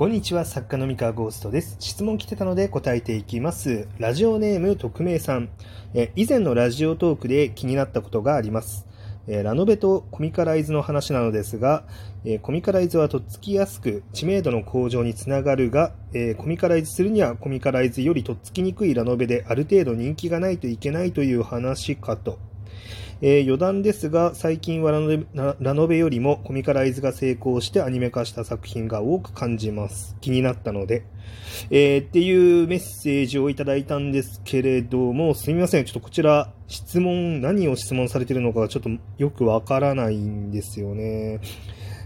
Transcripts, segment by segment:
こんにちは、作家の三河ゴーストです。質問来てたので答えていきます。ラジオネーム匿名さん。え以前のラジオトークで気になったことがあります。えラノベとコミカライズの話なのですが、えコミカライズはとっつきやすく知名度の向上につながるが、えコミカライズするにはコミカライズよりとっつきにくいラノベである程度人気がないといけないという話かと。えー余談ですが、最近はラノベよりもコミカライズが成功してアニメ化した作品が多く感じます。気になったので。えーっていうメッセージをいただいたんですけれども、すみません。ちょっとこちら、質問、何を質問されてるのかちょっとよくわからないんですよね。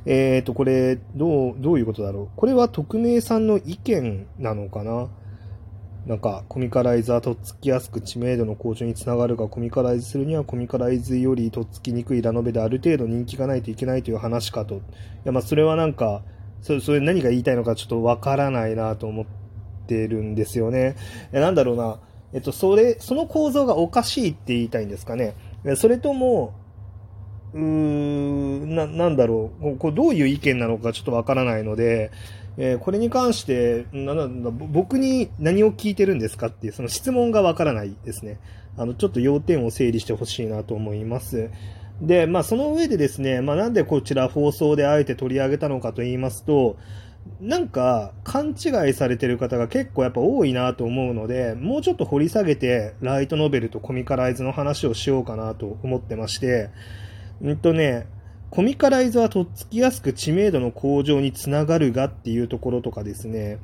えーと、これ、どう、どういうことだろう。これは匿名さんの意見なのかななんか、コミカライズはとっつきやすく知名度の向上につながるが、コミカライズするにはコミカライズよりとっつきにくいラノベである程度人気がないといけないという話かと。いや、まあ、それはなんか、それ、それ何が言いたいのかちょっとわからないなと思ってるんですよね。え、なんだろうな。えっと、それ、その構造がおかしいって言いたいんですかね。それとも、うーん、な、なんだろう。こうこうどういう意見なのかちょっとわからないので、えーこれに関して、なんだ僕に何を聞いてるんですかっていう、その質問がわからないですね。あの、ちょっと要点を整理してほしいなと思います。で、まあ、その上でですね、まあ、なんでこちら放送であえて取り上げたのかと言いますと、なんか、勘違いされてる方が結構やっぱ多いなと思うので、もうちょっと掘り下げて、ライトノベルとコミカライズの話をしようかなと思ってまして、うんとね、コミカライズはとっつきやすく知名度の向上につながるがっていうところとかですね、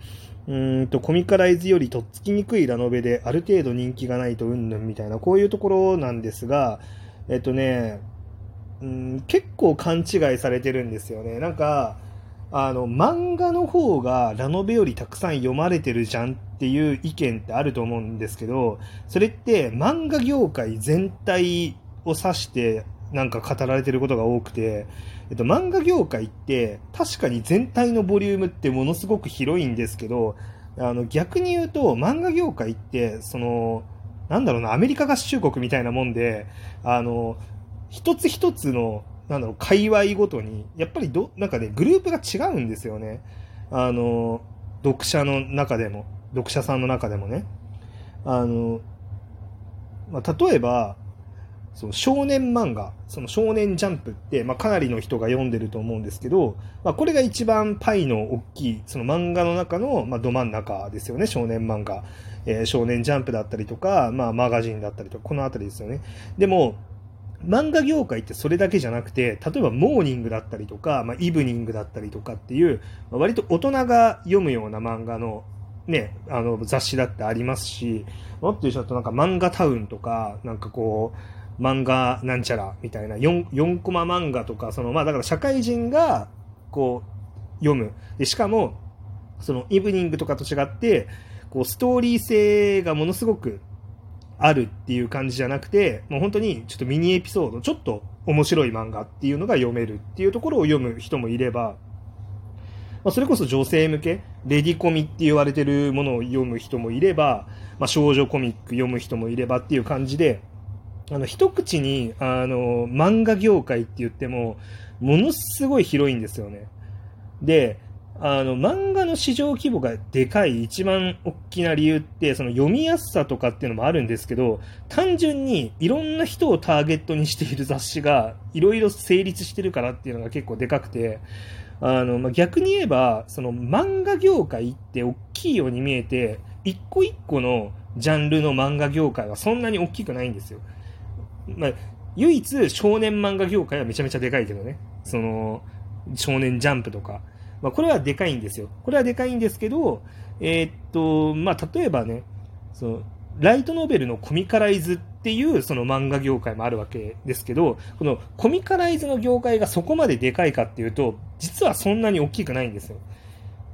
うんと、コミカライズよりとっつきにくいラノベである程度人気がないとうんぬんみたいな、こういうところなんですが、えっとね、うん、結構勘違いされてるんですよね。なんか、あの、漫画の方がラノベよりたくさん読まれてるじゃんっていう意見ってあると思うんですけど、それって漫画業界全体を指してなんか語られてることが多くて、えっと、漫画業界って確かに全体のボリュームってものすごく広いんですけど、あの逆に言うと漫画業界って、その、なんだろうな、アメリカ合衆国みたいなもんで、あの、一つ一つの、なんだろう、界隈ごとに、やっぱりど、なんかね、グループが違うんですよね。あの、読者の中でも、読者さんの中でもね。あの、まあ、例えば、その少年漫画、その少年ジャンプって、まあ、かなりの人が読んでると思うんですけど、まあ、これが一番パイの大きい、その漫画の中の、まあ、ど真ん中ですよね、少年漫画。えー少年ジャンプだったりとか、まあ、マガジンだったりとか、このあたりですよね。でも、漫画業界ってそれだけじゃなくて、例えばモーニングだったりとか、まあ、イブニングだったりとかっていう、まあ割と大人が読むような漫画の、ね、あの雑誌だってありますし、もっと言うとなんか漫画タウンとか、なんかこう、漫画なんちゃらみたいな 4, 4コマ漫画とか、そのまあだから社会人がこう読む。でしかも、そのイブニングとかと違って、こうストーリー性がものすごくあるっていう感じじゃなくて、もう本当にちょっとミニエピソード、ちょっと面白い漫画っていうのが読めるっていうところを読む人もいれば、まあ、それこそ女性向け、レディコミって言われてるものを読む人もいれば、まあ、少女コミック読む人もいればっていう感じで、あの、一口に、あの、漫画業界って言っても、ものすごい広いんですよね。で、あの、漫画の市場規模がでかい一番大きな理由って、その読みやすさとかっていうのもあるんですけど、単純にいろんな人をターゲットにしている雑誌がいろいろ成立してるからっていうのが結構でかくて、あの、まあ、逆に言えば、その漫画業界って大きいように見えて、一個一個のジャンルの漫画業界はそんなに大きくないんですよ。まあ、唯一少年漫画業界はめちゃめちゃでかいけどね。その、少年ジャンプとか。まあ、これはでかいんですよ。これはでかいんですけど、えーっと、まあ、例えばね、その、ライトノベルのコミカライズっていうその漫画業界もあるわけですけど、このコミカライズの業界がそこまででかいかっていうと、実はそんなに大きくないんですよ。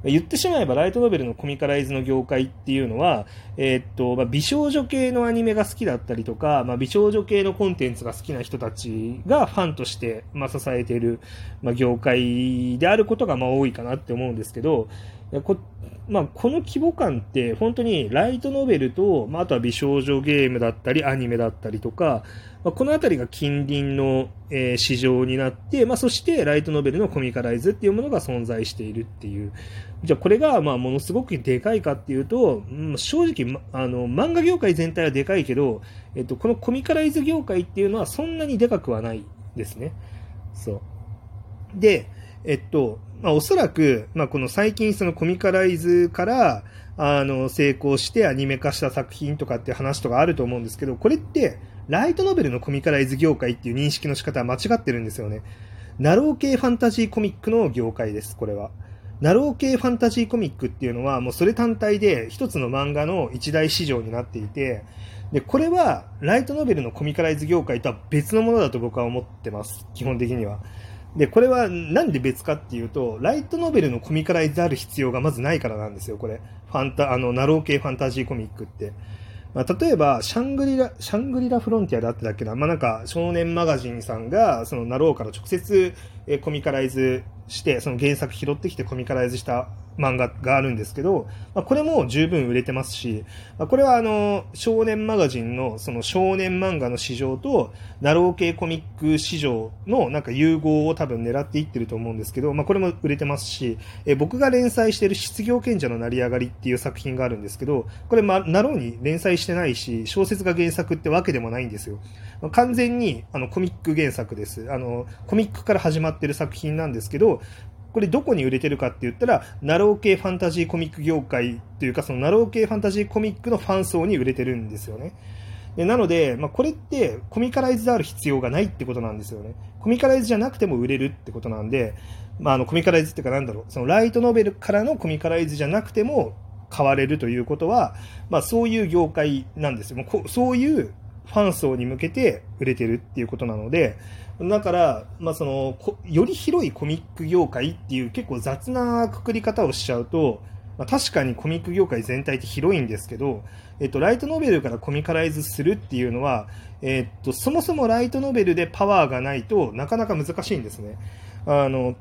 言ってしまえば、ライトノベルのコミカライズの業界っていうのは、えーっと、まあ、美少女系のアニメが好きだったりとか、まあ、美少女系のコンテンツが好きな人たちがファンとして、まあ、支えている、まあ、業界であることが、まあ、多いかなって思うんですけど、こまあ、この規模感って本当にライトノベルと、まあ、あとは美少女ゲームだったりアニメだったりとか、まあ、この辺りが近隣の、えー、市場になって、まあ、そしてライトノベルのコミカライズっていうものが存在しているっていう。じゃあこれがまあものすごくでかいかっていうと、うん、正直、あの漫画業界全体はでかいけど、えっと、このコミカライズ業界っていうのはそんなにでかくはないですね。そう。で、えっと、まあ、おそらく、まあ、この最近そのコミカライズから、あの、成功してアニメ化した作品とかって話とかあると思うんですけど、これって、ライトノベルのコミカライズ業界っていう認識の仕方は間違ってるんですよね。なろう系ファンタジーコミックの業界です、これは。なろう系ファンタジーコミックっていうのは、もうそれ単体で一つの漫画の一大市場になっていて、で、これは、ライトノベルのコミカライズ業界とは別のものだと僕は思ってます、基本的には。で、これはなんで別かっていうと、ライトノベルのコミカライズである必要がまずないからなんですよ、これ。ファンタ、あの、なろう系ファンタジーコミックって。まあ、例えば、シャングリラ、シャングリラフロンティアだったっけな、まあ、なんか、少年マガジンさんが、その、なろうから直接、えコミカライズして、その原作拾ってきてコミカライズした漫画があるんですけど、まあ、これも十分売れてますし、まあ、これはあの、少年マガジンのその少年漫画の市場と、なろう系コミック市場のなんか融合を多分狙っていってると思うんですけど、まあ、これも売れてますし、え僕が連載してる失業賢者の成り上がりっていう作品があるんですけど、これ、ま、なろうに連載してないし、小説が原作ってわけでもないんですよ。完全にあのコミック原作です。あの、コミックから始まってる作品なんですけど、これどこに売れてるかって言ったら、なろう系ファンタジーコミック業界というか、そのなろう系ファンタジーコミックのファン層に売れてるんですよね。でなので、まあ、これってコミカライズである必要がないってことなんですよね。コミカライズじゃなくても売れるってことなんで、まあ、あのコミカライズっていうかなんだろう、そのライトノベルからのコミカライズじゃなくても買われるということは、まあ、そういう業界なんですよ。もうそういうファン層に向けて売れてるっていうことなので、だから、まあ、そのより広いコミック業界っていう結構雑なくくり方をしちゃうと、まあ、確かにコミック業界全体って広いんですけど、えっと、ライトノベルからコミカライズするっていうのは、えっと、そもそもライトノベルでパワーがないとなかなか難しいんですね。あの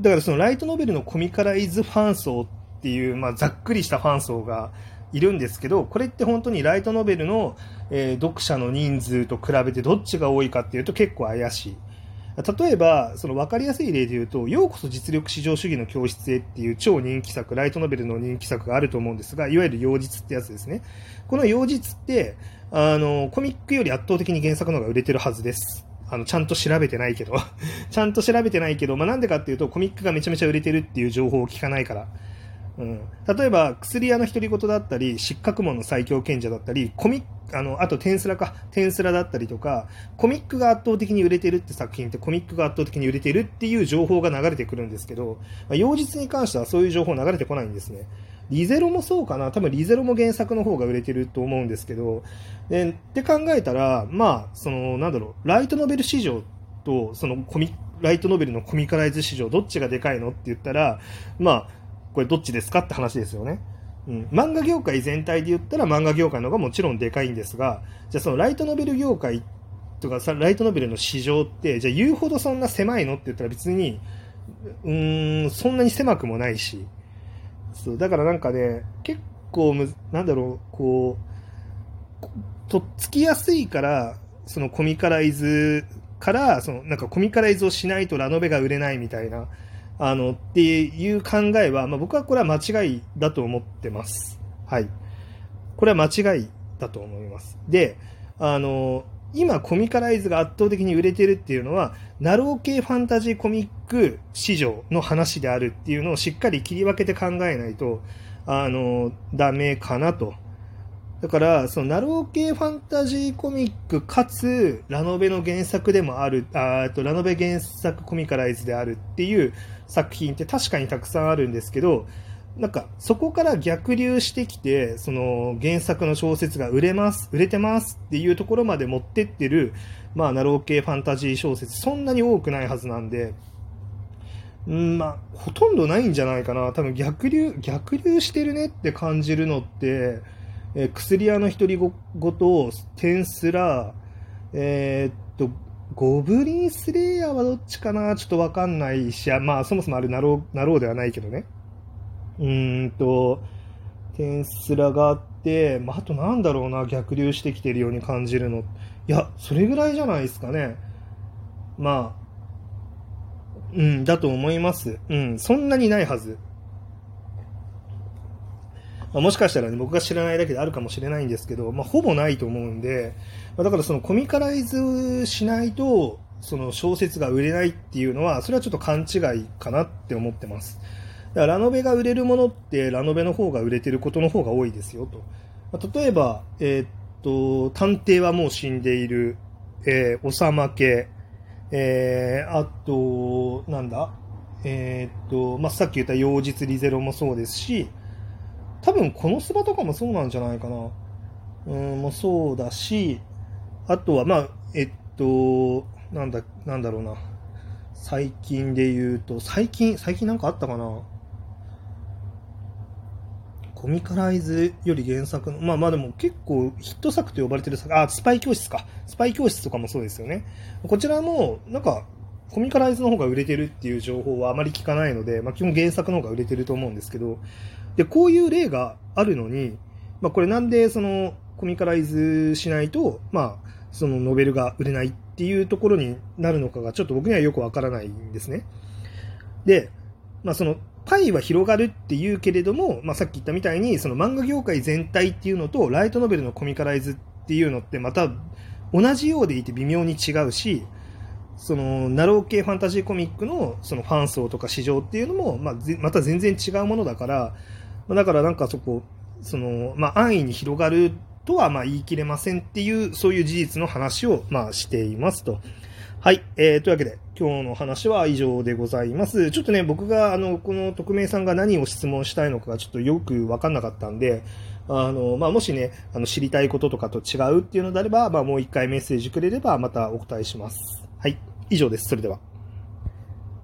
だからそのライトノベルのコミカライズファン層っていう、まあ、ざっくりしたファン層がいるんですけど、これって本当にライトノベルの、えー、読者の人数と比べてどっちが多いかっていうと結構怪しい。例えば、その分かりやすい例で言うと、ようこそ実力至上主義の教室へっていう超人気作、ライトノベルの人気作があると思うんですが、いわゆる妖実ってやつですね。この妖実って、あの、コミックより圧倒的に原作の方が売れてるはずです。あの、ちゃんと調べてないけど ちゃんと調べてないけど、まあ、なんでかっていうと、コミックがめちゃめちゃ売れてるっていう情報を聞かないから。うん、例えば、薬屋の独り言だったり、失格門の最強賢者だったり、コミあの、あと、テンスラか、テンスラだったりとか、コミックが圧倒的に売れてるって作品ってコミックが圧倒的に売れてるっていう情報が流れてくるんですけど、まあ、妖実に関してはそういう情報流れてこないんですね。リゼロもそうかな。多分リゼロも原作の方が売れてると思うんですけど、でって考えたら、まあ、その、なんだろう、ライトノベル市場と、そのコミ、ライトノベルのコミカライズ市場、どっちがでかいのって言ったら、まあ、これどっちですかって話ですよね。うん、漫画業界全体で言ったら漫画業界の方がもちろんでかいんですが、じゃあそのライトノベル業界とかさ、ライトノベルの市場って、じゃあ言うほどそんな狭いのって言ったら別に、うーん、そんなに狭くもないし、そう、だからなんかね、結構む、なんだろう、こう、とっつきやすいから、そのコミカライズから、そのなんかコミカライズをしないとラノベが売れないみたいな、あの、っていう考えは、まあ、僕はこれは間違いだと思ってます。はい。これは間違いだと思います。で、あの、今コミカライズが圧倒的に売れてるっていうのは、ナロー系ファンタジーコミック市場の話であるっていうのをしっかり切り分けて考えないと、あの、ダメかなとだから、そのなろう系ファンタジーコミックかつ、ラノベの原作でもある、あとラノベ原作コミカライズであるっていう作品って確かにたくさんあるんですけど、なんか、そこから逆流してきて、その原作の小説が売れます、売れてますっていうところまで持ってってる、まあ、なろう系ファンタジー小説、そんなに多くないはずなんで、んまあ、ほとんどないんじゃないかな。多分逆流、逆流してるねって感じるのって、えー、薬屋の独り言、テンスラ、えー、っと、ゴブリンスレイヤーはどっちかな？ちょっとわかんないし、まあ、そもそもあれなろう、なろうではないけどね。うーんと、テンスラがあって、まあ、あとなんだろうな、逆流してきてるように感じるの。いや、それぐらいじゃないですかね。まあ、うん、だと思います。うん、そんなにないはず。まあ、もしかしたらね、僕が知らないだけであるかもしれないんですけど、まあ、ほぼないと思うんで、まあ、だからそのコミカライズしないと、その小説が売れないっていうのは、それはちょっと勘違いかなって思ってます。だからラノベが売れるものって、ラノベの方が売れてることの方が多いですよと。まあ、例えば、えー、っと、探偵はもう死んでいる、えー、おさまけ、えー、あと、なんだ、えー、っと、まあ、さっき言った妖実リゼロもそうですし、多分このスバとかもそうなんじゃないかな。うん、もそうだし、あとは、まあ、えっと、なんだ、なんだろうな。最近で言うと、最近、最近なんかあったかなコミカライズより原作の、まあまあでも結構ヒット作と呼ばれてる作、あ、スパイ教室か。スパイ教室とかもそうですよね。こちらも、なんか、コミカライズの方が売れてるっていう情報はあまり聞かないので、まあ基本原作の方が売れてると思うんですけど、で、こういう例があるのに、まあこれなんでそのコミカライズしないと、まあそのノベルが売れないっていうところになるのかがちょっと僕にはよくわからないんですね。で、まあそのパイは広がるっていうけれども、まあ、さっき言ったみたいに、その漫画業界全体っていうのと、ライトノベルのコミカライズっていうのってまた同じようでいて微妙に違うし、その、ナロー系ファンタジーコミックのそのファン層とか市場っていうのも、まあ、また全然違うものだから、だからなんかそこ、その、まあ、安易に広がるとはまあ言い切れませんっていう、そういう事実の話をまあしていますと。はい。えー、というわけで、今日の話は以上でございます。ちょっとね、僕が、あの、この匿名さんが何を質問したいのかがちょっとよくわかんなかったんで、あの、まあ、もしね、あの、知りたいこととかと違うっていうのであれば、まあ、もう一回メッセージくれれば、またお答えします。はい。以上です。それでは。